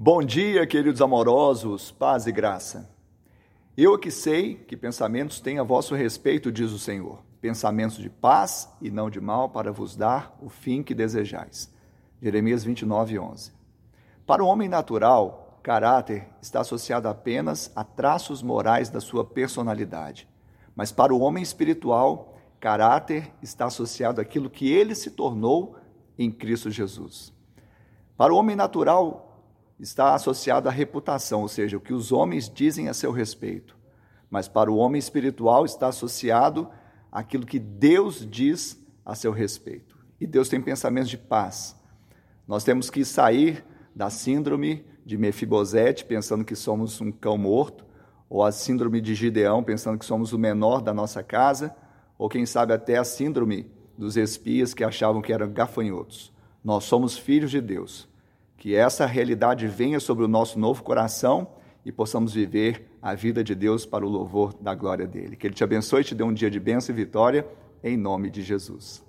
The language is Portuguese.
Bom dia, queridos amorosos, paz e graça. Eu que sei que pensamentos têm a vosso respeito, diz o Senhor, pensamentos de paz e não de mal, para vos dar o fim que desejais. Jeremias 29, 11. Para o homem natural, caráter está associado apenas a traços morais da sua personalidade. Mas para o homem espiritual, caráter está associado àquilo que ele se tornou em Cristo Jesus. Para o homem natural, está associado à reputação, ou seja, o que os homens dizem a seu respeito. Mas para o homem espiritual está associado àquilo que Deus diz a seu respeito. E Deus tem pensamentos de paz. Nós temos que sair da síndrome de Mefibosete, pensando que somos um cão morto, ou a síndrome de Gideão, pensando que somos o menor da nossa casa, ou quem sabe até a síndrome dos espias que achavam que eram gafanhotos. Nós somos filhos de Deus que essa realidade venha sobre o nosso novo coração e possamos viver a vida de Deus para o louvor da glória dele. Que ele te abençoe e te dê um dia de bênção e vitória, em nome de Jesus.